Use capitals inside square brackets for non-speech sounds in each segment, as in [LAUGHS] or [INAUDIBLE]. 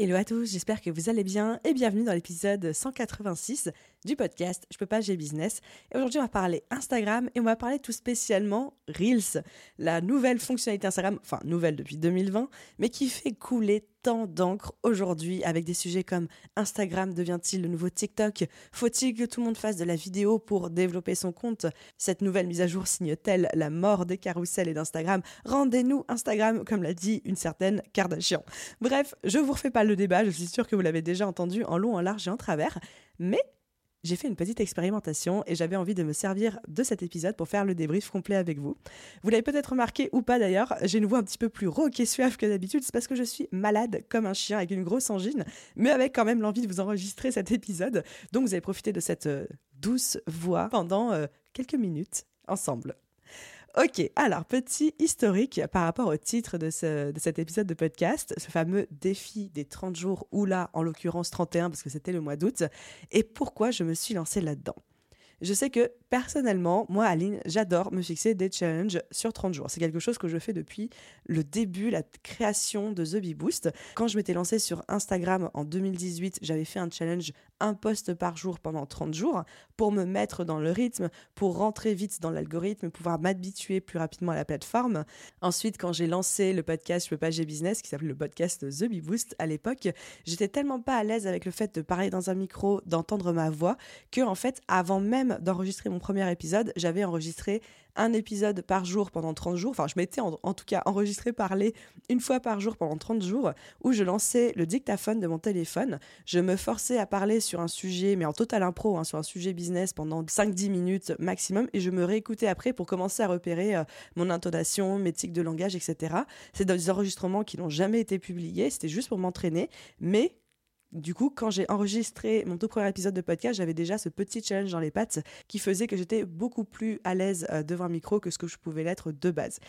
Hello à tous, j'espère que vous allez bien et bienvenue dans l'épisode 186 du podcast Je peux pas, j'ai business. Et aujourd'hui, on va parler Instagram et on va parler tout spécialement Reels, la nouvelle fonctionnalité Instagram, enfin nouvelle depuis 2020, mais qui fait couler tant d'encre aujourd'hui avec des sujets comme Instagram devient-il le nouveau TikTok? Faut-il que tout le monde fasse de la vidéo pour développer son compte? Cette nouvelle mise à jour signe-t-elle la mort des carousels et d'Instagram? Rendez-nous Instagram, comme l'a dit une certaine Kardashian. Bref, je vous refais pas le débat, je suis sûre que vous l'avez déjà entendu en long, en large et en travers, mais j'ai fait une petite expérimentation et j'avais envie de me servir de cet épisode pour faire le débrief complet avec vous. Vous l'avez peut-être remarqué ou pas d'ailleurs, j'ai une voix un petit peu plus rauque et suave que d'habitude, c'est parce que je suis malade comme un chien avec une grosse angine, mais avec quand même l'envie de vous enregistrer cet épisode. Donc vous avez profité de cette euh, douce voix pendant euh, quelques minutes ensemble. Ok, alors petit historique par rapport au titre de, cet épisode de podcast, ce fameux défi des 30 jours, ou là en l'occurrence 31 parce que c'était le mois d'août, et pourquoi je me suis lancée là-dedans. Je sais que personnellement, moi, Aline, j'adore me fixer des challenges sur 30 jours. C'est quelque chose que je fais depuis le début, la création de The Bee Boost. Quand je m'étais lancée sur Instagram en 2018, j'avais fait un challenge un post par jour pendant 30 jours pour me mettre dans le rythme, pour rentrer vite dans l'algorithme, pouvoir m'habituer plus rapidement à la plateforme. Ensuite, quand j'ai lancé le podcast Je peux pas, j'ai business, qui s'appelle le podcast The Bee Boost à l'époque, j'étais tellement pas à l'aise avec le fait de parler dans un micro, d'entendre ma voix, que en fait, avant même d'enregistrer mon premier épisode, j'avais enregistré un épisode par jour pendant 30 jours. Enfin, je m'étais en, tout cas enregistré parler une fois par jour pendant 30 jours, où je lançais le dictaphone de mon téléphone. Je me forçais à parler sur un sujet, mais en total impro, hein, sur un sujet business pendant 5-10 minutes maximum, et je me réécoutais après pour commencer à repérer euh, mon intonation, mes tics de langage, etc. C'est des enregistrements qui n'ont jamais été publiés, c'était juste pour m'entraîner, mais du coup, quand j'ai enregistré mon tout premier épisode de podcast, j'avais déjà ce petit challenge dans les pattes qui faisait que j'étais beaucoup plus à l'aise euh, devant un micro que ce que je pouvais l'être de base.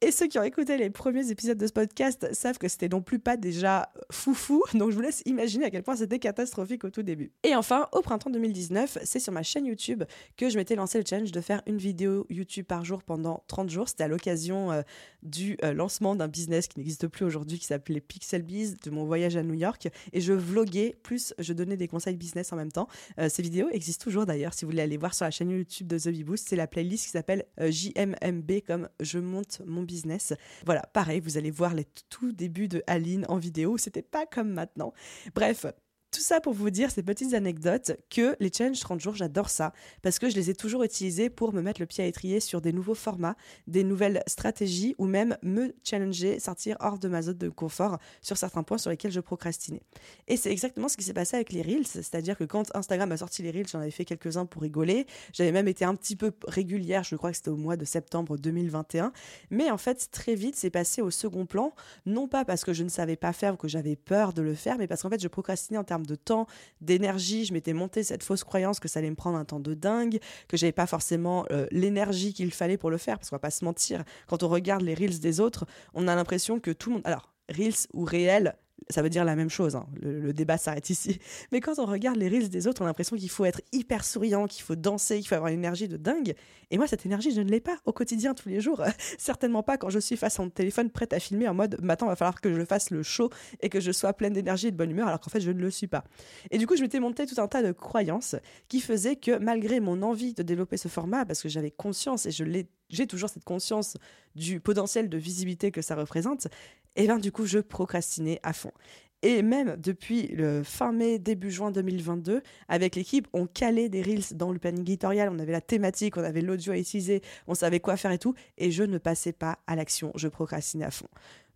Et ceux qui ont écouté les premiers épisodes de ce podcast savent que c'était non plus pas déjà foufou, [LAUGHS] donc je vous laisse imaginer à quel point c'était catastrophique au tout début. Et enfin, au printemps 2019, c'est sur ma chaîne YouTube que je m'étais lancé le challenge de faire une vidéo YouTube par jour pendant 30 jours. C'était à l'occasion euh, du euh, lancement d'un business qui n'existe plus aujourd'hui, qui s'appelait Pixelbiz, de mon voyage à New York. Et je vloguais, plus je donnais des conseils business en même temps. Euh, ces vidéos existent toujours d'ailleurs, si vous voulez aller voir sur la chaîne YouTube de The Bee Boost, c'est la playlist qui s'appelle JMMB, comme je monte mon business. Voilà, pareil, vous allez voir les tout débuts de Aline en vidéo. C'était pas comme maintenant. Bref, tout ça pour vous dire ces petites anecdotes que les challenges 30 jours, j'adore ça parce que je les ai toujours utilisés pour me mettre le pied à étrier sur des nouveaux formats, des nouvelles stratégies ou même me challenger, sortir hors de ma zone de confort sur certains points sur lesquels je procrastinais. Et c'est exactement ce qui s'est passé avec les Reels, c'est-à-dire que quand Instagram a sorti les Reels, j'en avais fait quelques-uns pour rigoler, j'avais même été un petit peu régulière, je crois que c'était au mois de septembre 2021, mais en fait très vite c'est passé au second plan, non pas parce que je ne savais pas faire ou que j'avais peur de le faire, mais parce qu'en fait je procrastinais en termes de temps, d'énergie. Je m'étais monté cette fausse croyance que ça allait me prendre un temps de dingue, que j'avais pas forcément euh, l'énergie qu'il fallait pour le faire, parce qu'on va pas se mentir. Quand on regarde les reels des autres, on a l'impression que tout le monde. Alors, reels ou réel, ça veut dire la même chose, hein. le, débat s'arrête ici. [LAUGHS] Mais quand on regarde les reels des autres, on a l'impression qu'il faut être hyper souriant, qu'il faut danser, qu'il faut avoir une énergie de dingue. Et moi, cette énergie, je ne l'ai pas au quotidien, tous les jours. [LAUGHS] Certainement pas quand je suis face à mon téléphone prête à filmer en mode maintenant, il va falloir que je fasse le show et que je sois pleine d'énergie et de bonne humeur, alors qu'en fait, je ne le suis pas. Et du coup, je m'étais monté tout un tas de croyances qui faisaient que malgré mon envie de développer ce format, parce que j'avais conscience et je j'ai toujours cette conscience du potentiel de visibilité que ça représente, et bien du coup, je procrastinais à fond. Et même depuis le fin mai, début juin 2022, avec l'équipe, on calait des reels dans le planning éditorial, on avait la thématique, on avait l'audio à utiliser, on savait quoi faire et tout, et je ne passais pas à l'action, je procrastinais à fond.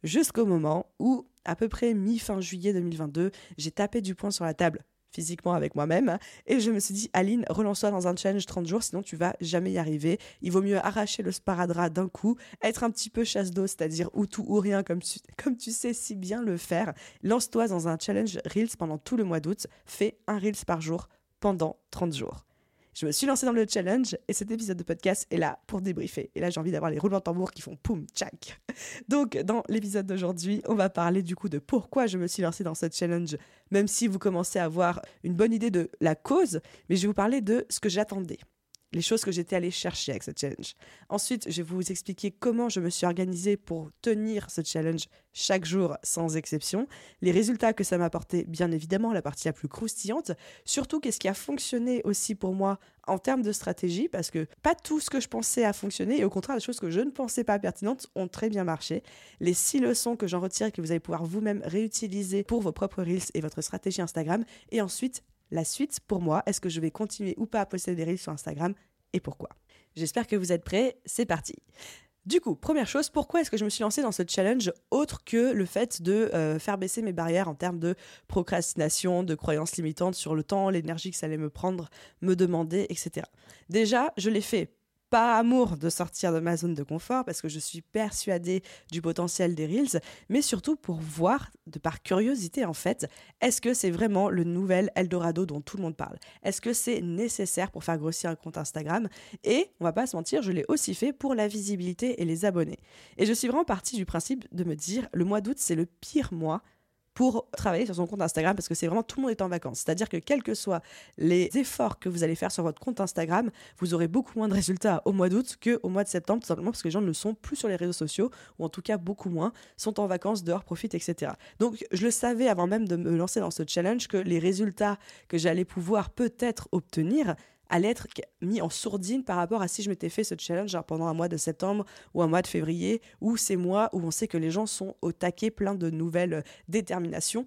Jusqu'au moment où, à peu près mi-fin juillet 2022, j'ai tapé du poing sur la table physiquement avec moi-même. Et je me suis dit, Aline, relance-toi dans un challenge 30 jours, sinon tu vas jamais y arriver. Il vaut mieux arracher le sparadrap d'un coup, être un petit peu chasse d'eau, c'est-à-dire ou tout ou rien, comme tu, [LAUGHS] comme tu sais si bien le faire. Lance-toi dans un challenge Reels pendant tout le mois d'août. Fais un Reels par jour pendant 30 jours. Je me suis lancée dans le challenge et cet épisode de podcast est là pour débriefer. Et là, j'ai envie d'avoir les roulements de tambour qui font poum, tchac. Donc, dans l'épisode d'aujourd'hui, on va parler du coup de pourquoi je me suis lancée dans ce challenge, même si vous commencez à avoir une bonne idée de la cause, mais je vais vous parler de ce que j'attendais les choses que j'étais allée chercher avec ce challenge. Ensuite, je vais vous expliquer comment je me suis organisée pour tenir ce challenge chaque jour sans exception, les résultats que ça m'a apporté, bien évidemment, la partie la plus croustillante, surtout qu'est-ce qui a fonctionné aussi pour moi en termes de stratégie, parce que pas tout ce que je pensais a fonctionné, et au contraire, les choses que je ne pensais pas pertinentes ont très bien marché. Les six leçons que j'en retire et que vous allez pouvoir vous-même réutiliser pour vos propres Reels et votre stratégie Instagram, et ensuite la suite pour moi. Est-ce que je vais continuer ou pas à poster des reels sur Instagram et pourquoi? J'espère que vous êtes prêts, c'est parti. Du coup, première chose, pourquoi est-ce que je me suis lancée dans ce challenge autre que le fait de euh, faire baisser mes barrières en termes de procrastination, de croyances limitantes sur le temps, l'énergie que ça allait me prendre, me demander, etc. Déjà, je l'ai fait pas amour de sortir de ma zone de confort parce que je suis persuadée du potentiel des Reels, mais surtout pour voir, de par curiosité en fait, est-ce que c'est vraiment le nouvel Eldorado dont tout le monde parle? Est-ce que c'est nécessaire pour faire grossir un compte Instagram? Et, on va pas se mentir, je l'ai aussi fait pour la visibilité et les abonnés. Et je suis vraiment partie du principe de me dire, le mois d'août, c'est le pire mois pour travailler sur son compte Instagram parce que c'est vraiment tout le monde est en vacances. C'est-à-dire que quels que soient les efforts que vous allez faire sur votre compte Instagram, vous aurez beaucoup moins de résultats au mois d'août qu'au mois de septembre, tout simplement parce que les gens ne sont plus sur les réseaux sociaux, ou en tout cas beaucoup moins, sont en vacances, dehors, profitent, etc. Donc je le savais avant même de me lancer dans ce challenge que les résultats que j'allais pouvoir peut-être obtenir allait être mis en sourdine par rapport à si je m'étais fait ce challenge pendant un mois de septembre ou un mois de février, ou ces mois où on sait que les gens sont au taquet plein de nouvelles euh, déterminations.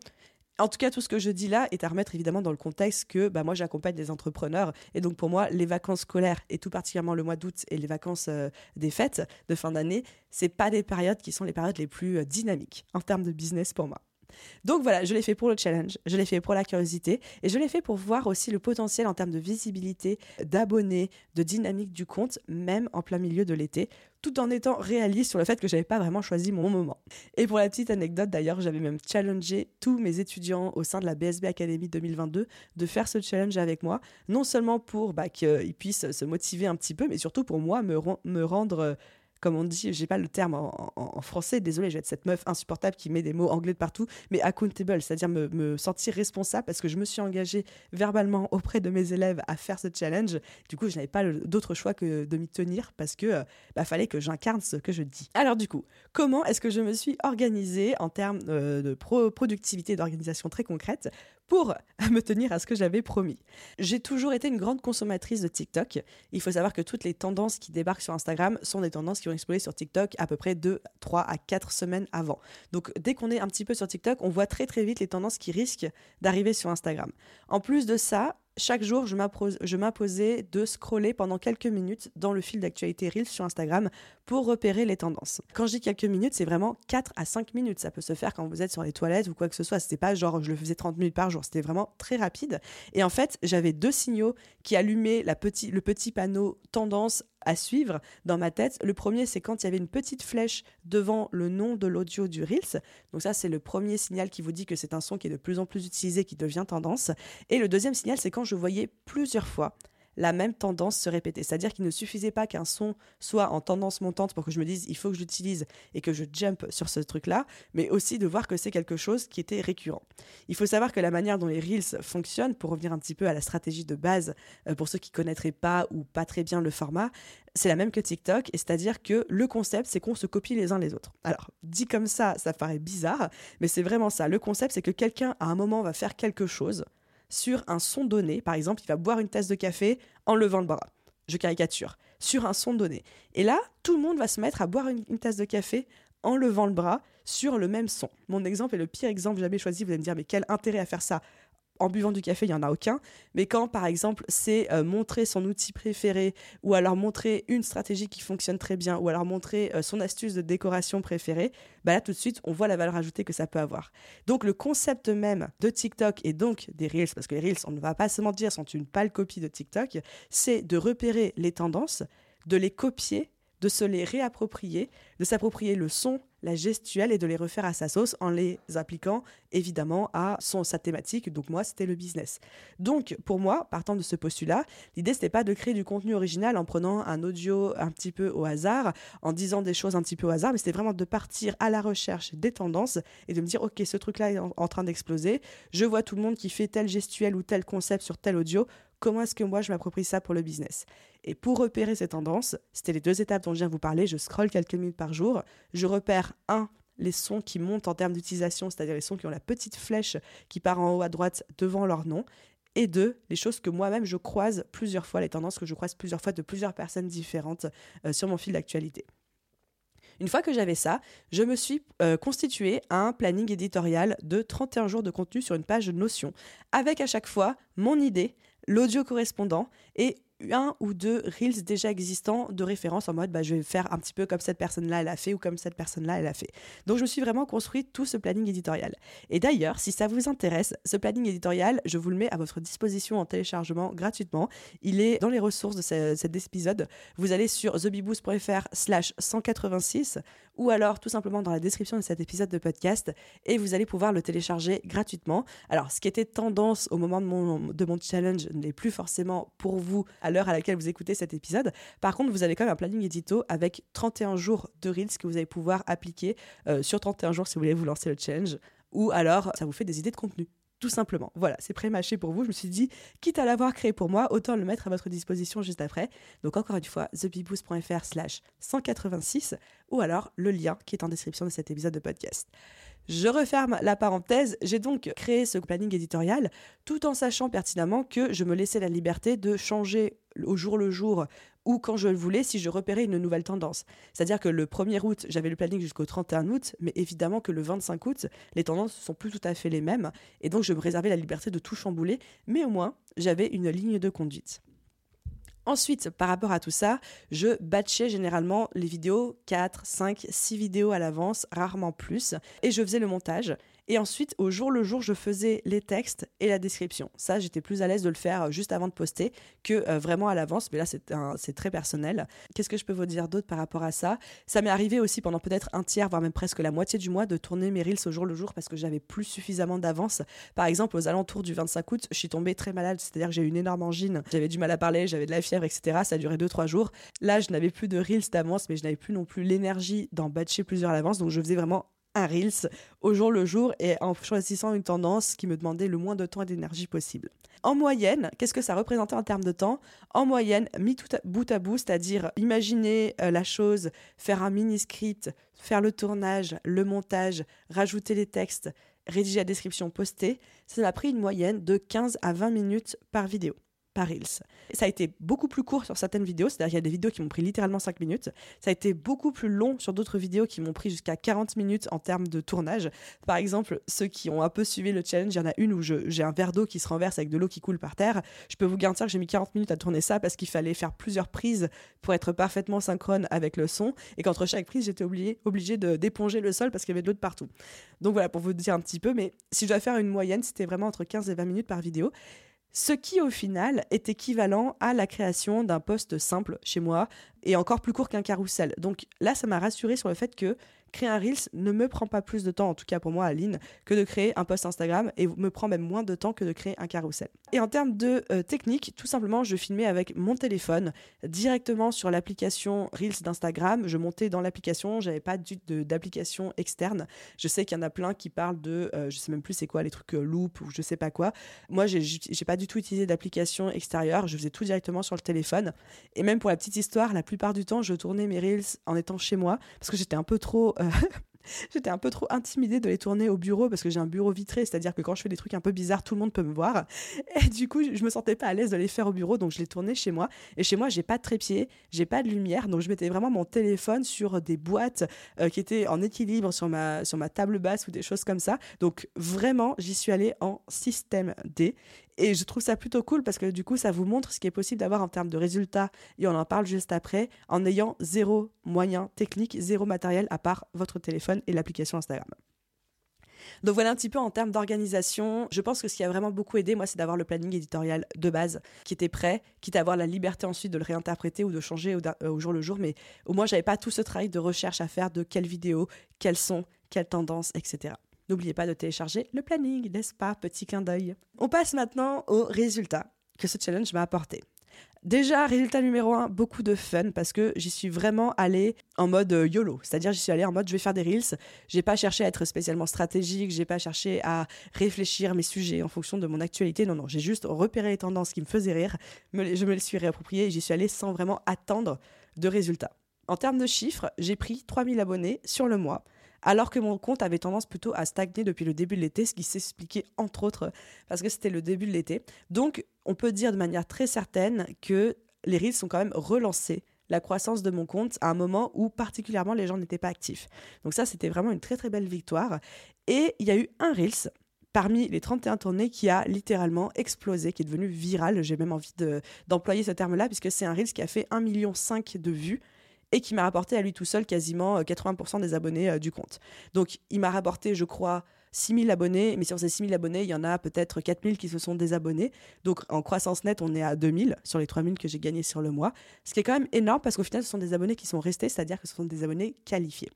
En tout cas, tout ce que je dis là est à remettre évidemment dans le contexte que bah, moi j'accompagne des entrepreneurs et donc pour moi les vacances scolaires et tout particulièrement le mois d'août et les vacances euh, des fêtes de fin d'année, c'est pas des périodes qui sont les périodes les plus euh, dynamiques en termes de business pour moi. Donc voilà, je l'ai fait pour le challenge, je l'ai fait pour la curiosité et je l'ai fait pour voir aussi le potentiel en termes de visibilité, d'abonnés, de dynamique du compte, même en plein milieu de l'été, tout en étant réaliste sur le fait que j'avais pas vraiment choisi mon moment. Et pour la petite anecdote d'ailleurs, j'avais même challengé tous mes étudiants au sein de la BSB Academy 2022 de faire ce challenge avec moi, non seulement pour bah, qu'ils puissent se motiver un petit peu, mais surtout pour moi me, me rendre comme on dit, j'ai pas le terme en, français, désolé, je vais être cette meuf insupportable qui met des mots anglais de partout, mais accountable, c'est-à-dire me, sentir responsable parce que je me suis engagée verbalement auprès de mes élèves à faire ce challenge. Du coup, je n'avais pas d'autre choix que de m'y tenir parce que bah, fallait que j'incarne ce que je dis. Alors du coup, comment est-ce que je me suis organisée en termes euh, de productivité d'organisation très concrète pour [LAUGHS] me tenir à ce que j'avais promis. J'ai toujours été une grande consommatrice de TikTok. Il faut savoir que toutes les tendances qui débarquent sur Instagram sont des tendances qui ont explosé sur TikTok à peu près 2, 3 à 4 semaines avant. Donc dès qu'on est un petit peu sur TikTok, on voit très très vite les tendances qui risquent d'arriver sur Instagram. En plus de ça, chaque jour, je m'imposais de scroller pendant quelques minutes dans le fil d'actualité Reels sur Instagram pour repérer les tendances. Quand je dis quelques minutes, c'est vraiment 4 à 5 minutes. Ça peut se faire quand vous êtes sur les toilettes ou quoi que ce soit. C'était pas genre je le faisais 30 minutes par jour. C'était vraiment très rapide. Et en fait, j'avais deux signaux qui allumaient le petit panneau tendance à suivre dans ma tête. Le premier, c'est quand il y avait une petite flèche devant le nom de l'audio du Reels. Donc ça, c'est le premier signal qui vous dit que c'est un son qui est de plus en plus utilisé, qui devient tendance. Et le deuxième signal, c'est quand je voyais plusieurs fois la même tendance se répéter. C'est-à-dire qu'il ne suffisait pas qu'un son soit en tendance montante pour que je me dise il faut que j'utilise et que je jump sur ce truc-là, mais aussi de voir que c'est quelque chose qui était récurrent. Il faut savoir que la manière dont les Reels fonctionnent, pour revenir un petit peu à la stratégie de base, euh, pour ceux qui connaîtraient pas ou pas très bien le format, c'est la même que TikTok, et c'est-à-dire que le concept, c'est qu'on se copie les uns les autres. Alors, dit comme ça, ça paraît bizarre, mais c'est vraiment ça. Le concept, c'est que quelqu'un, à un moment, va faire quelque chose, sur un son donné. Par exemple, il va boire une tasse de café en levant le bras. Je caricature. Sur un son donné. Et là, tout le monde va se mettre à boire une, tasse de café en levant le bras sur le même son. Mon exemple est le pire exemple jamais choisi. Vous allez me dire, mais quel intérêt à faire ça? En buvant du café, il n'y en a aucun. Mais quand, par exemple, c'est euh, montrer son outil préféré, ou alors montrer une stratégie qui fonctionne très bien, ou alors montrer euh, son astuce de décoration préférée, bah là, tout de suite, on voit la valeur ajoutée que ça peut avoir. Donc, le concept même de TikTok et donc des Reels, parce que les Reels, on ne va pas se mentir, sont une pâle copie de TikTok, c'est de repérer les tendances, de les copier, de se les réapproprier, de s'approprier le son, la gestuelle et de les refaire à sa sauce en les appliquant évidemment à son, sa thématique. Donc moi, c'était le business. Donc pour moi, partant de ce postulat, l'idée c'était pas de créer du contenu original en prenant un audio un petit peu au hasard, en disant des choses un petit peu au hasard, mais c'était vraiment de partir à la recherche des tendances et de me dire ok, ce truc-là est en train d'exploser. Je vois tout le monde qui fait tel gestuel ou tel concept sur tel audio comment est-ce que moi je m'approprie ça pour le business. Et pour repérer ces tendances, c'était les deux étapes dont je viens de vous parler, je scrolle quelques minutes par jour, je repère un les sons qui montent en termes d'utilisation, c'est-à-dire les sons qui ont la petite flèche qui part en haut à droite devant leur nom, et deux, les choses que moi-même je croise plusieurs fois, les tendances que je croise plusieurs fois de plusieurs personnes différentes euh, sur mon fil d'actualité. Une fois que j'avais ça, je me suis euh, constitué un planning éditorial de 31 jours de contenu sur une page Notion, avec à chaque fois mon idée, l'audio correspondant et un ou deux reels déjà existants de référence en mode bah, je vais faire un petit peu comme cette personne-là elle a fait ou comme cette personne-là elle a fait. Donc je me suis vraiment construit tout ce planning éditorial. Et d'ailleurs, si ça vous intéresse, ce planning éditorial, je vous le mets à votre disposition en téléchargement gratuitement. Il est dans les ressources de cet épisode. Vous allez sur thebiboost.fr slash 186 ou alors tout simplement dans la description de cet épisode de podcast et vous allez pouvoir le télécharger gratuitement. Alors ce qui était tendance au moment de mon, de mon challenge n'est plus forcément pour vous à l'heure à laquelle vous écoutez cet épisode. Par contre, vous avez quand même un planning édito avec 31 jours de Reels que vous allez pouvoir appliquer euh, sur 31 jours si vous voulez vous lancer le challenge ou alors ça vous fait des idées de contenu tout simplement. Voilà, c'est pré-mâché pour vous. Je me suis dit, quitte à l'avoir créé pour moi, autant le mettre à votre disposition juste après. Donc encore une fois, thebiboost.fr slash 186 ou alors le lien qui est en description de cet épisode de podcast. Je referme la parenthèse. J'ai donc créé ce planning éditorial tout en sachant pertinemment que je me laissais la liberté de changer au jour le jour ou quand je le voulais si je repérais une nouvelle tendance. C'est-à-dire que le 1er août, j'avais le planning jusqu'au 31 août, mais évidemment que le 25 août, les tendances ne sont plus tout à fait les mêmes, et donc je me réservais la liberté de tout chambouler, mais au moins, j'avais une ligne de conduite. Ensuite, par rapport à tout ça, je batchais généralement les vidéos 4, 5, 6 vidéos à l'avance, rarement plus, et je faisais le montage. Et ensuite, au jour le jour, je faisais les textes et la description. Ça, j'étais plus à l'aise de le faire euh, juste avant de poster que euh, vraiment à l'avance. Mais là, c'est très personnel. Qu'est-ce que je peux vous dire d'autre par rapport à ça? Ça m'est arrivé aussi pendant peut-être un tiers, voire même presque la moitié du mois, de tourner mes reels au jour le jour parce que j'avais plus suffisamment d'avance. Par exemple, aux alentours du 25 août, je suis tombée très malade. C'est-à-dire que j'ai eu une énorme angine. J'avais du mal à parler, j'avais de la fièvre, etc. Ça a duré 2-3 jours. Là, je n'avais plus de reels d'avance, mais je n'avais plus non plus l'énergie d'en batcher plusieurs à l'avance. Donc, je faisais vraiment un Reels au jour le jour et en choisissant une tendance qui me demandait le moins de temps et d'énergie possible. En moyenne, qu'est-ce que ça représentait en termes de temps? En moyenne, mis tout bout à bout, c'est-à-dire imaginer euh, la chose, faire un mini-script, faire le tournage, le montage, rajouter les textes, rédiger la description, poster, ça m'a pris une moyenne de 15 à 20 minutes par vidéo par Reels. Ça a été beaucoup plus court sur certaines vidéos, c'est-à-dire qu'il y a des vidéos qui m'ont pris littéralement 5 minutes. Ça a été beaucoup plus long sur d'autres vidéos qui m'ont pris jusqu'à 40 minutes en termes de tournage. Par exemple, ceux qui ont un peu suivi le challenge, il y en a une où j'ai un verre d'eau qui se renverse avec de l'eau qui coule par terre. Je peux vous garantir que j'ai mis 40 minutes à tourner ça parce qu'il fallait faire plusieurs prises pour être parfaitement synchrone avec le son et qu'entre chaque prise, j'étais obligé, obligé d'éponger le sol parce qu'il y avait de l'eau de partout. Donc voilà, pour vous dire un petit peu, mais si je dois faire une moyenne, c'était vraiment entre 15 et 20 minutes par vidéo ce qui au final est équivalent à la création d'un poste simple chez moi et encore plus court qu'un carrousel. Donc là, ça m'a rassuré sur le fait que créer un Reels ne me prend pas plus de temps, en tout cas pour moi, Aline, que de créer un post Instagram et me prend même moins de temps que de créer un carrousel. Et en termes de euh, technique, tout simplement, je filmais avec mon téléphone directement sur l'application Reels d'Instagram. Je montais dans l'application, j'avais pas d'application externe. Je sais qu'il y en a plein qui parlent de, euh, je sais même plus c'est quoi, les trucs euh, loop ou je sais pas quoi. Moi, j'ai pas du tout utilisé d'application extérieure, je faisais tout directement sur le téléphone. Et même pour la petite histoire, la plupart du temps, je tournais mes Reels en étant chez moi parce que j'étais un peu trop [LAUGHS] J'étais un peu trop intimidée de les tourner au bureau parce que j'ai un bureau vitré, c'est-à-dire que quand je fais des trucs un peu bizarres, tout le monde peut me voir. Et du coup, je me sentais pas à l'aise de les faire au bureau, donc je les tournais chez moi. Et chez moi, j'ai pas de trépied, j'ai pas de lumière, donc je mettais vraiment mon téléphone sur des boîtes euh, qui étaient en équilibre sur ma, sur ma table basse ou des choses comme ça. Donc vraiment, j'y suis allée en système D. Et je trouve ça plutôt cool parce que du coup, ça vous montre ce qui est possible d'avoir en termes de résultats. Et on en parle juste après, en ayant zéro moyen technique, zéro matériel à part votre téléphone et l'application Instagram. Donc voilà un petit peu en termes d'organisation. Je pense que ce qui a vraiment beaucoup aidé, moi, c'est d'avoir le planning éditorial de base qui était prêt, quitte à avoir la liberté ensuite de le réinterpréter ou de changer au, euh, jour le jour. Mais au moins, j'avais pas tout ce travail de recherche à faire de quelles vidéos, quelles sont, quelles tendances, etc. N'oubliez pas de télécharger le planning, n'est-ce pas Petit clin d'œil. On passe maintenant aux résultats que ce challenge m'a apporté. Déjà, résultat numéro un, beaucoup de fun parce que j'y suis vraiment allée en mode euh, YOLO. C'est-à-dire, j'y suis allée en mode je vais faire des reels. J'ai pas cherché à être spécialement stratégique, j'ai pas cherché à réfléchir mes sujets en fonction de mon actualité. Non, non, j'ai juste repéré les tendances qui me faisaient rire. Je me les suis réappropriées et j'y suis allée sans vraiment attendre de résultats. En termes de chiffres, j'ai pris 3000 abonnés sur le mois alors que mon compte avait tendance plutôt à stagner depuis le début de l'été, ce qui s'expliquait entre autres parce que c'était le début de l'été. Donc, on peut dire de manière très certaine que les Reels sont quand même relancés la croissance de mon compte à un moment où particulièrement les gens n'étaient pas actifs. Donc ça, c'était vraiment une très très belle victoire. Et il y a eu un Reels parmi les 31 tournées qui a littéralement explosé, qui est devenu viral. J'ai même envie d'employer ce terme-là, puisque c'est un Reels qui a fait 1,5 million de vues et qui m'a rapporté à lui tout seul quasiment 80% euh, des abonnés euh, du compte. Donc il m'a rapporté, je crois, 6000 abonnés, mais sur ces 6000 abonnés, il y en a peut-être 4000 qui se sont désabonnés. Donc en croissance nette, on est à 2000 sur les 3000 que j'ai gagnés sur le mois. Ce qui est quand même énorme parce qu'au final, ce sont des abonnés qui sont restés, c'est-à-dire que ce sont des abonnés qualifiés.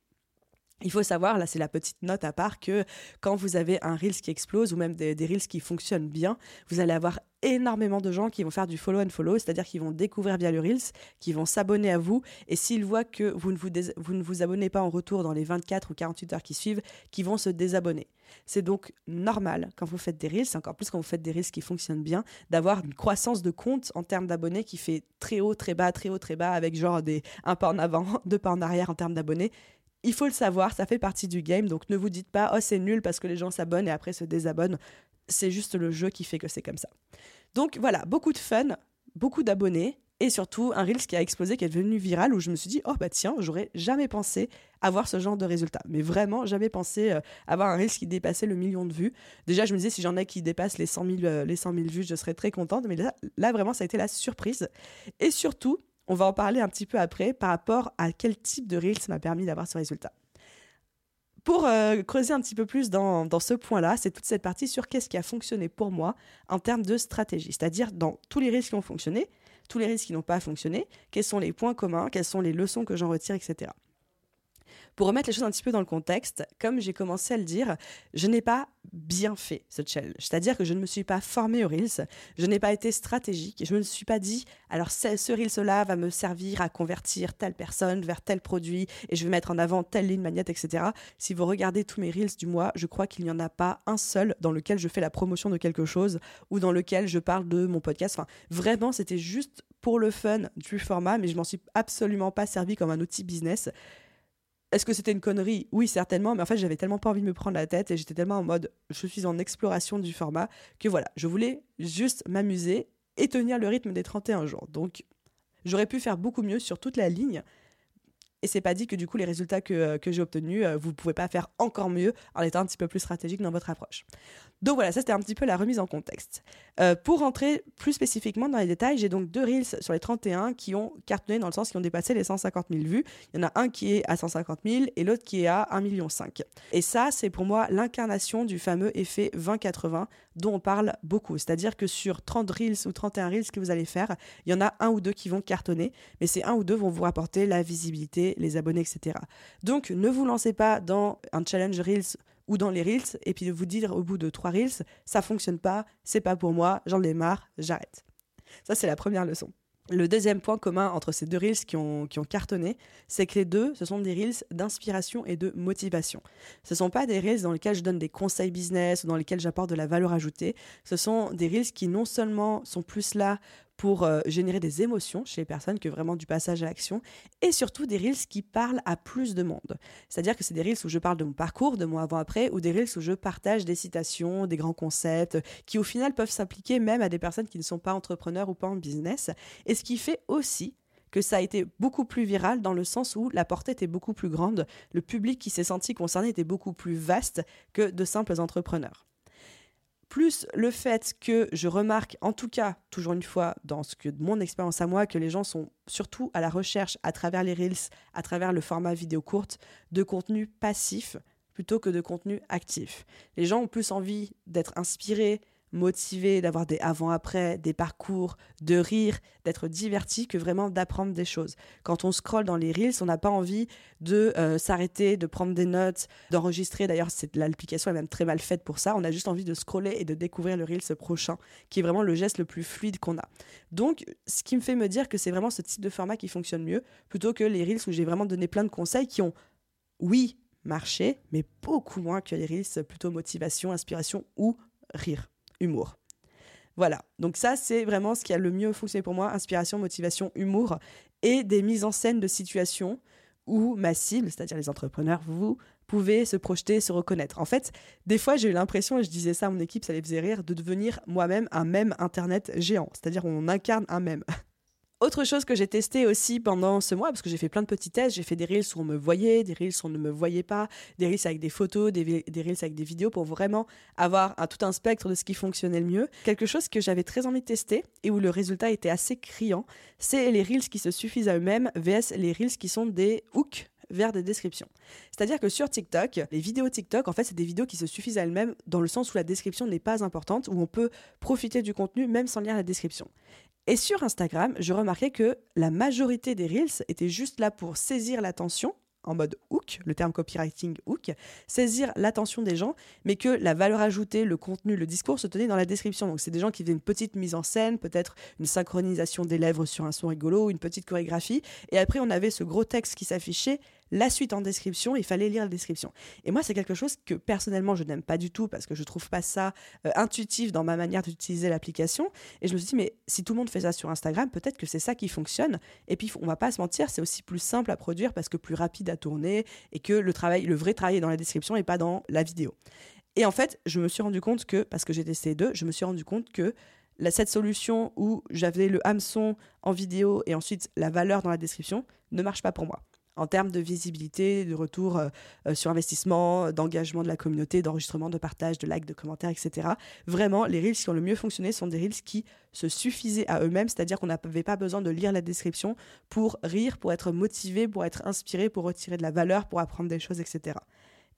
Il faut savoir, là c'est la petite note à part, que quand vous avez un Reels qui explose ou même des, Reels qui fonctionnent bien, vous allez avoir énormément de gens qui vont faire du follow and follow, c'est-à-dire qu'ils vont découvrir bien le Reels, qui vont s'abonner à vous, et s'ils voient que vous ne vous, vous ne vous abonnez pas en retour dans les 24 ou 48 heures qui suivent, qui vont se désabonner. C'est donc normal quand vous faites des Reels, encore plus quand vous faites des Reels qui fonctionnent bien, d'avoir une croissance de compte en termes d'abonnés qui fait très haut, très bas, très haut, très bas, avec genre un pas en avant, [LAUGHS] deux pas en arrière en termes d'abonnés il faut le savoir, ça fait partie du game, donc ne vous dites pas oh c'est nul parce que les gens s'abonnent et après se désabonnent. C'est juste le jeu qui fait que c'est comme ça. Donc voilà, beaucoup de fun, beaucoup d'abonnés et surtout un Reels qui a explosé, qui est devenu viral où je me suis dit oh bah tiens, j'aurais jamais pensé avoir ce genre de résultat. Mais vraiment, jamais pensé euh, avoir un Reels qui dépassait le million de vues. Déjà, je me disais si j'en ai qui dépassent les 100 000, euh, les 100 000 vues, je serais très contente. Mais là, là, vraiment, ça a été la surprise. Et surtout, on va en parler un petit peu après par rapport à quel type de Reels m'a permis d'avoir ce résultat. Pour euh, creuser un petit peu plus dans, dans ce point-là, c'est toute cette partie sur qu'est-ce qui a fonctionné pour moi en termes de stratégie, c'est-à-dire dans tous les risques qui ont fonctionné, tous les risques qui n'ont pas fonctionné, quels sont les points communs, quelles sont les leçons que j'en retire, etc. Pour remettre les choses un petit peu dans le contexte, comme j'ai commencé à le dire, je n'ai pas bien fait ce challenge. C'est-à-dire que je ne me suis pas formée au Reels, je n'ai pas été stratégique, je ne me suis pas dit, alors ce Reels-là va me servir à convertir telle personne vers tel produit et je vais mettre en avant telle ligne magnète, etc. Si vous regardez tous mes Reels du mois, je crois qu'il n'y en a pas un seul dans lequel je fais la promotion de quelque chose ou dans lequel je parle de mon podcast. Enfin, vraiment, c'était juste pour le fun du format, mais je m'en suis absolument pas servi comme un outil business. Est-ce que c'était une connerie? Oui, certainement, mais en fait, j'avais tellement pas envie de me prendre la tête et j'étais tellement en mode je suis en exploration du format que voilà, je voulais juste m'amuser et tenir le rythme des 31 jours. Donc, j'aurais pu faire beaucoup mieux sur toute la ligne, et c'est pas dit que du coup les résultats que, euh, j'ai obtenus, euh, vous pouvez pas faire encore mieux en étant un petit peu plus stratégique dans votre approche. Donc voilà, ça c'était un petit peu la remise en contexte. Euh, pour rentrer plus spécifiquement dans les détails, j'ai donc deux reels sur les 31 qui ont cartonné dans le sens qui ont dépassé les 150 000 vues. Il y en a un qui est à 150 000 et l'autre qui est à 1,5 million. Et ça, c'est pour moi l'incarnation du fameux effet 20-80 dont on parle beaucoup. C'est-à-dire que sur 30 reels ou 31 reels que vous allez faire, il y en a un ou deux qui vont cartonner, mais ces un ou deux vont vous rapporter la visibilité, les abonnés, etc. Donc ne vous lancez pas dans un challenge reels ou dans les reels et puis de vous dire au bout de trois reels, ça fonctionne pas, c'est pas pour moi, j'en ai marre, j'arrête. Ça, c'est la première leçon. Le deuxième point commun entre ces deux reels qui ont, qui ont cartonné, c'est que les deux, ce sont des reels d'inspiration et de motivation. Ce ne sont pas des reels dans lesquels je donne des conseils business ou dans lesquels j'apporte de la valeur ajoutée. Ce sont des reels qui non seulement sont plus là pour euh, générer des émotions chez les personnes que vraiment du passage à l'action, et surtout des reels qui parlent à plus de monde. C'est-à-dire que c'est des reels où je parle de mon parcours, de mon avant-après, ou des reels où je partage des citations, des grands concepts, qui au final peuvent s'appliquer même à des personnes qui ne sont pas entrepreneurs ou pas en business, et ce qui fait aussi que ça a été beaucoup plus viral dans le sens où la portée était beaucoup plus grande, le public qui s'est senti concerné était beaucoup plus vaste que de simples entrepreneurs plus le fait que je remarque, en tout cas, toujours une fois, dans ce que mon expérience à moi, que les gens sont surtout à la recherche, à travers les Reels, à travers le format vidéo courte, de contenu passif plutôt que de contenu actif. Les gens ont plus envie d'être inspirés, motivé, d'avoir des avant-après, des parcours, de rire, d'être diverti, que vraiment d'apprendre des choses. Quand on scrolle dans les reels, on n'a pas envie de euh, s'arrêter, de prendre des notes, d'enregistrer. D'ailleurs, l'application est même très mal faite pour ça. On a juste envie de scroller et de découvrir le reels prochain, qui est vraiment le geste le plus fluide qu'on a. Donc, ce qui me fait me dire que c'est vraiment ce type de format qui fonctionne mieux, plutôt que les reels où j'ai vraiment donné plein de conseils qui ont, oui, marché, mais beaucoup moins que les reels plutôt motivation, inspiration ou rire humour. Voilà, donc ça c'est vraiment ce qui a le mieux fonctionné pour moi, inspiration, motivation, humour et des mises en scène de situations où ma cible, c'est-à-dire les entrepreneurs, vous pouvez se projeter, se reconnaître. En fait, des fois j'ai eu l'impression, et je disais ça à mon équipe, ça les faisait rire, de devenir moi-même un même Internet géant, c'est-à-dire on incarne un même. Autre chose que j'ai testé aussi pendant ce mois, parce que j'ai fait plein de petits tests, j'ai fait des reels où on me voyait, des reels où on ne me voyait pas, des reels avec des photos, des, reels avec des vidéos pour vraiment avoir un, tout un spectre de ce qui fonctionnait le mieux. Quelque chose que j'avais très envie de tester et où le résultat était assez criant, c'est les reels qui se suffisent à eux-mêmes vs les reels qui sont des hooks vers des descriptions. C'est-à-dire que sur TikTok, les vidéos TikTok, en fait, c'est des vidéos qui se suffisent à elles-mêmes dans le sens où la description n'est pas importante, où on peut profiter du contenu même sans lire la description. Et sur Instagram, je remarquais que la majorité des Reels étaient juste là pour saisir l'attention en mode hook, le terme copywriting hook, saisir l'attention des gens, mais que la valeur ajoutée, le contenu, le discours se tenait dans la description. Donc c'est des gens qui faisaient une petite mise en scène, peut-être une synchronisation des lèvres sur un son rigolo, une petite chorégraphie, et après on avait ce gros texte qui s'affichait la suite en description, il fallait lire la description. Et moi, c'est quelque chose que personnellement, je n'aime pas du tout parce que je trouve pas ça euh, intuitif dans ma manière d'utiliser l'application. Et je me suis dit, mais si tout le monde fait ça sur Instagram, peut-être que c'est ça qui fonctionne. Et puis, on va pas se mentir, c'est aussi plus simple à produire parce que plus rapide à tourner et que le travail, le vrai travail est dans la description et pas dans la vidéo. Et en fait, je me suis rendu compte que, parce que j'ai testé deux, je me suis rendu compte que cette solution où j'avais le hameçon en vidéo et ensuite la valeur dans la description ne marche pas pour moi en termes de visibilité, de retour euh, euh, sur investissement, d'engagement de la communauté, d'enregistrement, de partage, de likes, de commentaires, etc. Vraiment, les reels qui ont le mieux fonctionné sont des reels qui se suffisaient à eux-mêmes, c'est-à-dire qu'on n'avait pas besoin de lire la description pour rire, pour être motivé, pour être inspiré, pour retirer de la valeur, pour apprendre des choses, etc.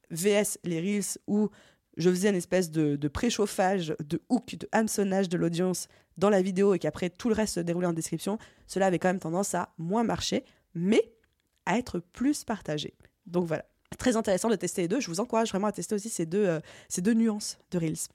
VS, les reels où je faisais une espèce de, de préchauffage, de hook, de hameçonnage de l'audience dans la vidéo et qu'après tout le reste se déroulait en description, cela avait quand même tendance à moins marcher. Mais à être plus partagé. Donc voilà, très intéressant de tester les deux. Je vous encourage vraiment à tester aussi ces deux, euh, ces deux nuances de Reels.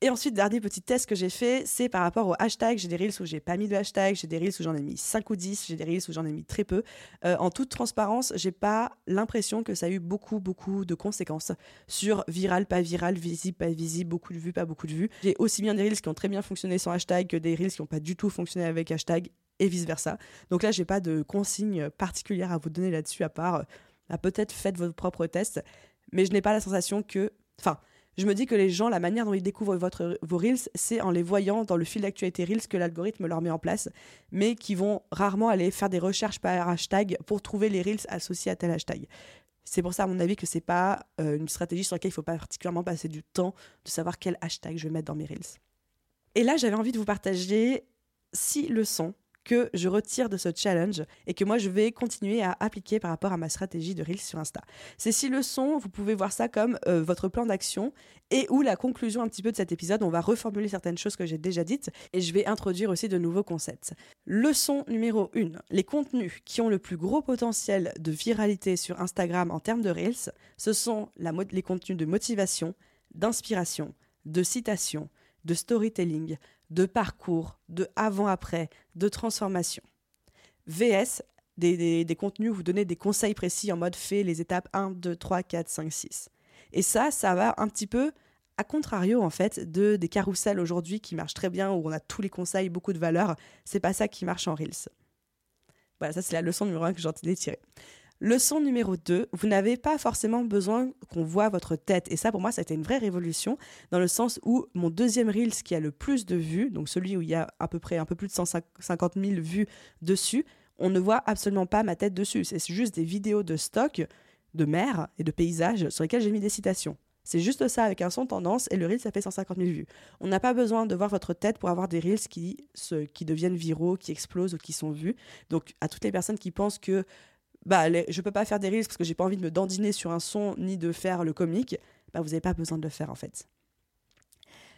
Et ensuite, dernier petit test que j'ai fait, c'est par rapport au hashtag. J'ai des reels où j'ai pas mis de hashtag, j'ai des reels où j'en ai mis 5 ou 10, j'ai des reels où j'en ai mis très peu. Euh, en toute transparence, j'ai pas l'impression que ça a eu beaucoup, beaucoup de conséquences sur viral, pas viral, visible, pas visible, beaucoup de vues, pas beaucoup de vues. J'ai aussi bien des reels qui ont très bien fonctionné sans hashtag que des reels qui n'ont pas du tout fonctionné avec hashtag et vice-versa. Donc là, j'ai pas de consigne particulière à vous donner là-dessus, à part euh, peut-être faites votre propre test, mais je n'ai pas la sensation que... Enfin, je me dis que les gens, la manière dont ils découvrent votre, vos Reels, c'est en les voyant dans le fil d'actualité Reels que l'algorithme leur met en place, mais qui vont rarement aller faire des recherches par hashtag pour trouver les Reels associés à tel hashtag. C'est pour ça, à mon avis, que c'est pas euh, une stratégie sur laquelle il faut pas particulièrement passer du temps de savoir quel hashtag je vais mettre dans mes Reels. Et là, j'avais envie de vous partager six leçons que je retire de ce challenge et que moi je vais continuer à appliquer par rapport à ma stratégie de Reels sur Insta. Ces six leçons, vous pouvez voir ça comme euh, votre plan d'action et ou la conclusion un petit peu de cet épisode. On va reformuler certaines choses que j'ai déjà dites et je vais introduire aussi de nouveaux concepts. Leçon numéro 1. Les contenus qui ont le plus gros potentiel de viralité sur Instagram en termes de Reels, ce sont les contenus de motivation, d'inspiration, de citation, de storytelling, de parcours, de avant-après, de transformation. VS, des, contenus où vous donnez des conseils précis en mode fait les étapes 1, 2, 3, 4, 5, 6. Et ça, ça va un petit peu à contrario en fait de des carousels aujourd'hui qui marchent très bien où on a tous les conseils, beaucoup de valeur, c'est pas ça qui marche en Reels. Voilà, ça c'est la leçon numéro 1 que j'ai tirer. Leçon numéro 2, vous n'avez pas forcément besoin qu'on voit votre tête. Et ça, pour moi, ça a été une vraie révolution, dans le sens où mon deuxième Reels qui a le plus de vues, donc celui où il y a à peu près un peu plus de 150 000 vues dessus, on ne voit absolument pas ma tête dessus. C'est juste des vidéos de stock, de mer et de paysages sur lesquels j'ai mis des citations. C'est juste ça avec un son tendance et le reel ça fait 150 000 vues. On n'a pas besoin de voir votre tête pour avoir des reels qui, qui deviennent viraux, qui explosent ou qui sont vus. Donc à toutes les personnes qui pensent que bah, ne je peux pas faire des reels parce que j'ai pas envie de me dandiner sur un son ni de faire le comique, bah, vous n'avez pas besoin de le faire en fait.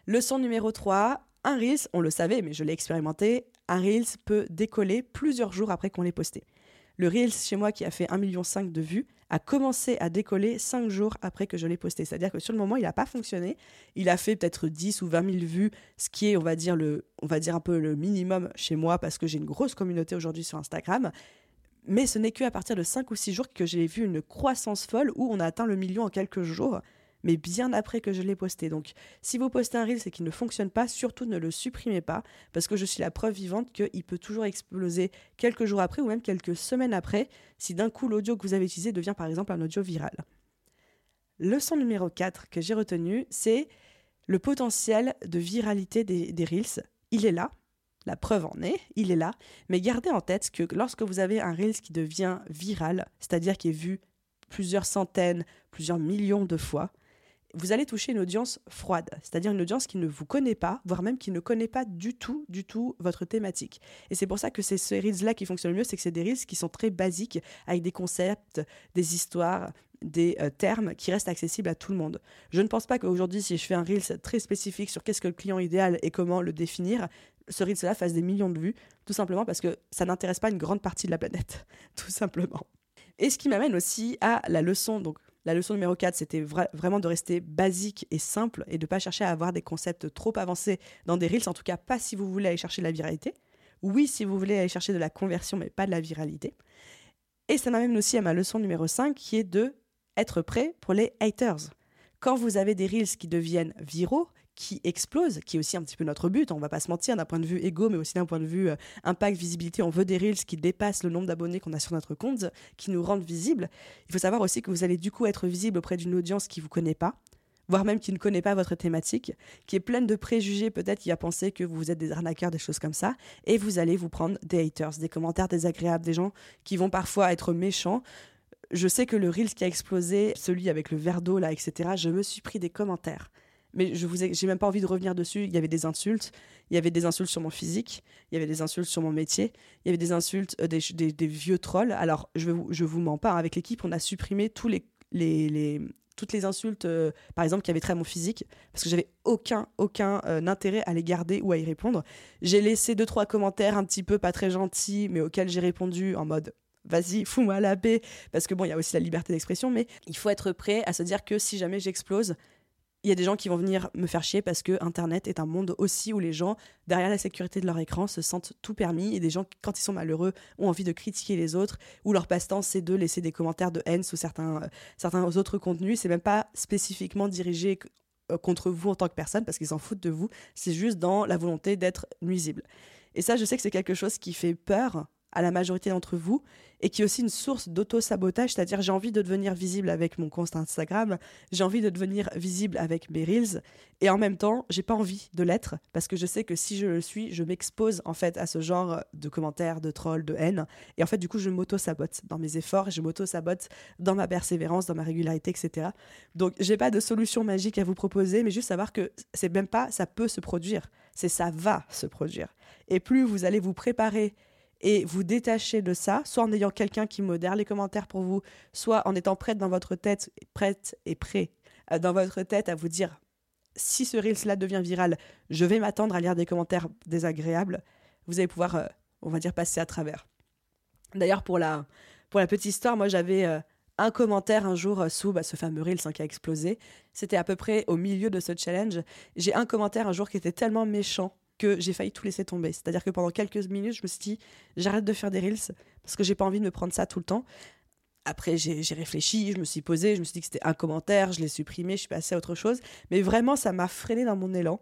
Leçon numéro 3, un reels, on le savait mais je l'ai expérimenté, un reels peut décoller plusieurs jours après qu'on l'ait posté. Le reels chez moi qui a fait 1,5 million de vues a commencé à décoller 5 jours après que je l'ai posté. C'est-à-dire que sur le moment, il n'a pas fonctionné. Il a fait peut-être 10 ou 20 000 vues, ce qui est, le, on va dire un peu le minimum chez moi parce que j'ai une grosse communauté aujourd'hui sur Instagram. Mais ce n'est qu'à partir de 5 ou 6 jours que j'ai vu une croissance folle où on a atteint le million en quelques jours, mais bien après que je l'ai posté. Donc si vous postez un reel et qu'il ne fonctionne pas, surtout ne le supprimez pas, parce que je suis la preuve vivante qu'il peut toujours exploser quelques jours après ou même quelques semaines après, si d'un coup l'audio que vous avez utilisé devient par exemple un audio viral. Leçon numéro 4 que j'ai retenu, c'est le potentiel de viralité des, des reels. Il est là, la preuve en est, il est là, mais gardez en tête que lorsque vous avez un Reels qui devient viral, c'est-à-dire qui est vu plusieurs centaines, plusieurs millions de fois, vous allez toucher une audience froide, c'est-à-dire une audience qui ne vous connaît pas, voire même qui ne connaît pas du tout, du tout votre thématique. Et c'est pour ça que c'est ces reels-là qui fonctionnent le mieux, c'est que c'est des reels qui sont très basiques, avec des concepts, des histoires, des euh, termes qui restent accessibles à tout le monde. Je ne pense pas qu'aujourd'hui, si je fais un Reels très spécifique sur qu'est-ce que le client idéal et comment le définir, ce Reels-là fasse des millions de vues, tout simplement parce que ça n'intéresse pas une grande partie de la planète, [LAUGHS] tout simplement. Et ce qui m'amène aussi à la leçon, donc la leçon numéro 4, c'était vraiment de rester basique et simple et de ne pas chercher à avoir des concepts trop avancés dans des Reels, en tout cas pas si vous voulez aller chercher de la viralité. Oui, si vous voulez aller chercher de la conversion, mais pas de la viralité. Et ça m'amène aussi à ma leçon numéro 5, qui est de être prêt pour les haters. Quand vous avez des Reels qui deviennent viraux, qui explose, qui est aussi un petit peu notre but, on va pas se mentir, d'un point de vue égo, mais aussi d'un point de vue euh, impact, visibilité, on veut des reels qui dépassent le nombre d'abonnés qu'on a sur notre compte, qui nous rendent visibles. Il faut savoir aussi que vous allez du coup être visible auprès d'une audience qui vous connaît pas, voire même qui ne connaît pas votre thématique, qui est pleine de préjugés peut-être, qui a pensé que vous êtes des arnaqueurs, des choses comme ça, et vous allez vous prendre des haters, des commentaires désagréables, des gens qui vont parfois être méchants. Je sais que le Reels qui a explosé, celui avec le verre d'eau là, etc., je me suis pris des commentaires mais je vous j'ai même pas envie de revenir dessus. Il y avait des insultes, il y avait des insultes sur mon physique, il y avait des insultes sur mon métier, il y avait des insultes, euh, des, vieux trolls. Alors, je, je vous mens pas, avec l'équipe, on a supprimé tous les toutes les insultes, euh, par exemple, qui avaient trait à mon physique, parce que j'avais aucun, aucun euh, intérêt à les garder ou à y répondre. J'ai laissé deux, trois commentaires un petit peu pas très gentils, mais auxquels j'ai répondu en mode vas-y, fous-moi la paix, parce que bon, il y a aussi la liberté d'expression, mais il faut être prêt à se dire que si jamais j'explose, il y a des gens qui vont venir me faire chier parce que Internet est un monde aussi où les gens, derrière la sécurité de leur écran, se sentent tout permis. Et des gens, quand ils sont malheureux, ont envie de critiquer les autres, ou leur passe-temps, c'est de laisser des commentaires de haine sous certains, euh, certains autres contenus. C'est même pas spécifiquement dirigé euh, contre vous en tant que personne parce qu'ils s'en foutent de vous. C'est juste dans la volonté d'être nuisible. Et ça, je sais que c'est quelque chose qui fait peur à la majorité d'entre vous et qui est aussi une source d'auto-sabotage, c'est-à-dire j'ai envie de devenir visible avec mon compte Instagram, j'ai envie de devenir visible avec mes reels et en même temps, j'ai pas envie de l'être parce que je sais que si je le suis, je m'expose en fait à ce genre de commentaires, de trolls, de haine et en fait du coup, je m'auto-sabote dans mes efforts je m'auto-sabote dans ma persévérance, dans ma régularité, etc. Donc, j'ai pas de solution magique à vous proposer, mais juste savoir que c'est même pas ça peut se produire, c'est ça va se produire. Et plus vous allez vous préparer et vous détacher de ça, soit en ayant quelqu'un qui modère les commentaires pour vous, soit en étant prête dans votre tête, prête et prêt euh, dans votre tête à vous dire si ce Reels-là devient viral, je vais m'attendre à lire des commentaires désagréables, vous allez pouvoir, euh, on va dire, passer à travers. D'ailleurs, pour la, pour la petite histoire, moi j'avais euh, un commentaire un jour sous bah, ce fameux Reels qui a explosé. C'était à peu près au milieu de ce challenge. J'ai un commentaire un jour qui était tellement méchant que j'ai failli tout laisser tomber. C'est-à-dire que pendant quelques minutes, je me suis dit, j'arrête de faire des reels parce que j'ai pas envie de me prendre ça tout le temps. Après, j'ai réfléchi, je me suis posé, je me suis dit que c'était un commentaire, je l'ai supprimé, je suis passée à autre chose. Mais vraiment, ça m'a freiné dans mon élan.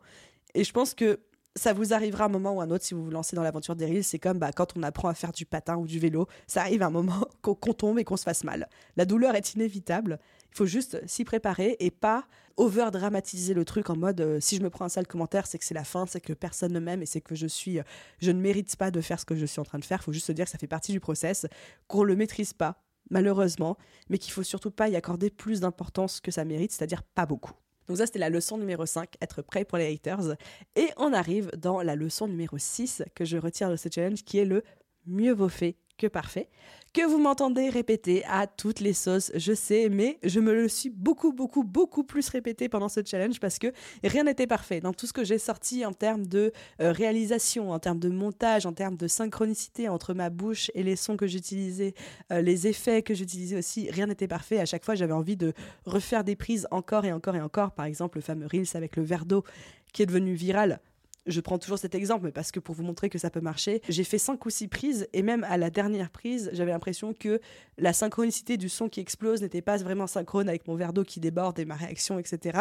Et je pense que ça vous arrivera un moment ou un autre si vous vous lancez dans l'aventure des reels. C'est comme bah, quand on apprend à faire du patin ou du vélo. Ça arrive un moment [LAUGHS] qu'on tombe et qu'on se fasse mal. La douleur est inévitable. Il faut juste s'y préparer et pas over-dramatiser le truc en mode euh, si je me prends un sale commentaire, c'est que c'est la fin, c'est que personne ne m'aime et c'est que je suis, euh, je ne mérite pas de faire ce que je suis en train de faire. Il faut juste se dire que ça fait partie du process, qu'on le maîtrise pas, malheureusement, mais qu'il faut surtout pas y accorder plus d'importance que ça mérite, c'est-à-dire pas beaucoup. Donc ça, c'était la leçon numéro 5, être prêt pour les haters. Et on arrive dans la leçon numéro 6 que je retire de ce challenge, qui est le mieux vaut fait que parfait, que vous m'entendez répéter à toutes les sauces, je sais, mais je me le suis beaucoup, beaucoup, beaucoup plus répété pendant ce challenge parce que rien n'était parfait. Dans tout ce que j'ai sorti en termes de euh, réalisation, en termes de montage, en termes de synchronicité entre ma bouche et les sons que j'utilisais, euh, les effets que j'utilisais aussi, rien n'était parfait. À chaque fois, j'avais envie de refaire des prises encore et encore et encore. Par exemple, le fameux Reels avec le verre d'eau qui est devenu viral je prends toujours cet exemple, mais parce que pour vous montrer que ça peut marcher, j'ai fait cinq ou six prises et même à la dernière prise, j'avais l'impression que la synchronicité du son qui explose n'était pas vraiment synchrone avec mon verre d'eau qui déborde et ma réaction, etc.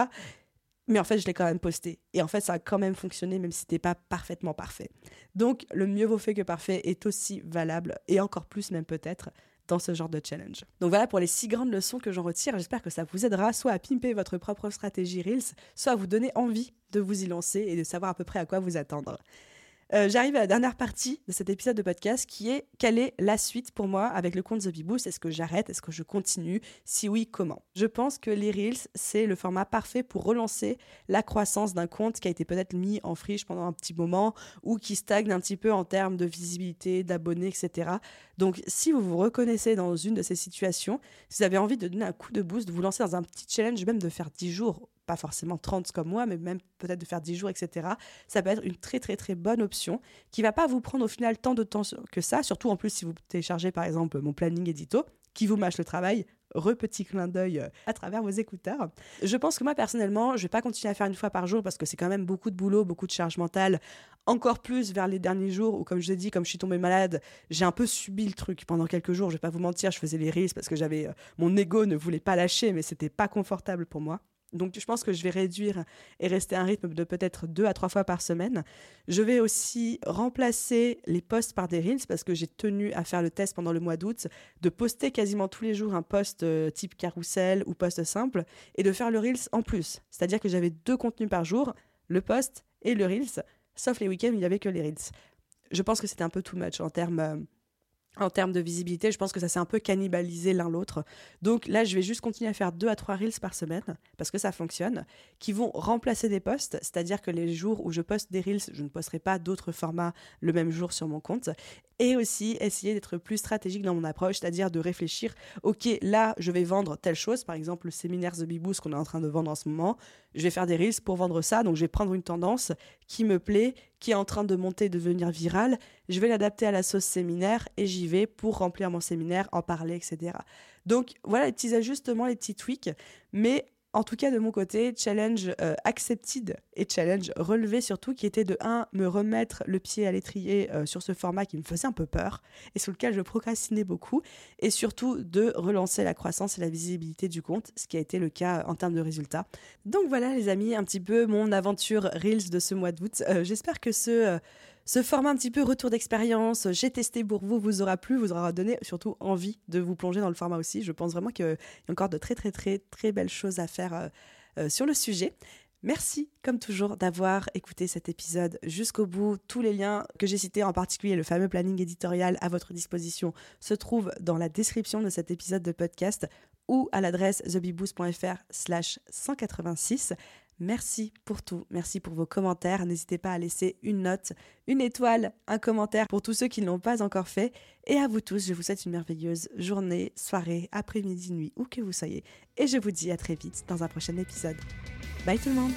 Mais en fait, je l'ai quand même posté. Et en fait, ça a quand même fonctionné, même si c'était pas parfaitement parfait. Donc, le mieux vaut fait que parfait est aussi valable, et encore plus même peut-être, dans ce genre de challenge. Donc voilà pour les six grandes leçons que j'en retire. J'espère que ça vous aidera soit à pimper votre propre stratégie Reels, soit à vous donner envie de vous y lancer et de savoir à peu près à quoi vous attendre. Euh, j'arrive à la dernière partie de cet épisode de podcast qui est quelle est la suite pour moi avec le compte The Beboost Est-ce que j'arrête? Est-ce que je continue? Si oui, comment? Je pense que les Reels, c'est le format parfait pour relancer la croissance d'un compte qui a été peut-être mis en friche pendant un petit moment ou qui stagne un petit peu en termes de visibilité, d'abonnés, etc. Donc, si vous vous reconnaissez dans une de ces situations, si vous avez envie de donner un coup de boost, de vous lancer dans un petit challenge, même de faire 10 jours pas forcément 30 comme moi, mais même peut-être de faire 10 jours, etc. Ça peut être une très très très bonne option qui va pas vous prendre au final tant de temps que ça, surtout en plus si vous téléchargez par exemple mon planning édito qui vous mâche le travail, re petit clin d'œil euh, à travers vos écouteurs. Je pense que moi personnellement, je vais pas continuer à faire une fois par jour parce que c'est quand même beaucoup de boulot, beaucoup de charge mentale, encore plus vers les derniers jours où comme je l'ai dit, comme je suis tombée malade, j'ai un peu subi le truc pendant quelques jours, je vais pas vous mentir, je faisais les risques parce que j'avais euh, mon ego ne voulait pas lâcher mais c'était pas confortable pour moi. Donc je pense que je vais réduire et rester à un rythme de peut-être deux à trois fois par semaine. Je vais aussi remplacer les posts par des reels parce que j'ai tenu à faire le test pendant le mois d'août de poster quasiment tous les jours un post euh, type carrousel ou post simple et de faire le reels en plus. C'est-à-dire que j'avais deux contenus par jour, le post et le reels, sauf les week-ends où il n'y avait que les reels. Je pense que c'était un peu too much en termes... En termes de visibilité, je pense que ça s'est un peu cannibalisé l'un l'autre. Donc là, je vais juste continuer à faire deux à trois reels par semaine parce que ça fonctionne, qui vont remplacer des posts, c'est-à-dire que les jours où je poste des reels, je ne posterai pas d'autres formats le même jour sur mon compte et aussi essayer d'être plus stratégique dans mon approche, c'est-à-dire de réfléchir, ok, là, je vais vendre telle chose, par exemple le séminaire The Bee qu'on est en train de vendre en ce moment, je vais faire des reels pour vendre ça, donc je vais prendre une tendance qui me plaît, qui est en train de monter, de devenir virale, je vais l'adapter à la sauce séminaire et j'y vais pour remplir mon séminaire, en parler, etc. Donc voilà les petits ajustements, les petits tweaks, mais en tout cas de mon côté, challenge euh, accepted et challenge relevé surtout, qui était de 1, me remettre le pied à l'étrier euh, sur ce format qui me faisait un peu peur et sur lequel je procrastinais beaucoup, et surtout de relancer la croissance et la visibilité du compte, ce qui a été le cas en termes de résultats. Donc voilà les amis, un petit peu mon aventure Reels de ce mois d'août. Euh, j'espère que ce ce format un petit peu retour d'expérience, j'ai testé pour vous, vous aura plu, vous aura donné surtout envie de vous plonger dans le format aussi. Je pense vraiment qu'il y a encore de très très très très belles choses à faire euh, euh, sur le sujet. Merci, comme toujours, d'avoir écouté cet épisode jusqu'au bout. Tous les liens que j'ai cités, en particulier le fameux planning éditorial à votre disposition, se trouvent dans la description de cet épisode de podcast ou à l'adresse thebiboost.fr slash 186. Merci pour tout, merci pour vos commentaires. N'hésitez pas à laisser une note, une étoile, un commentaire pour tous ceux qui ne l'ont pas encore fait. Et à vous tous, je vous souhaite une merveilleuse journée, soirée, après-midi, nuit, où que vous soyez. Et je vous dis à très vite dans un prochain épisode. Bye tout le monde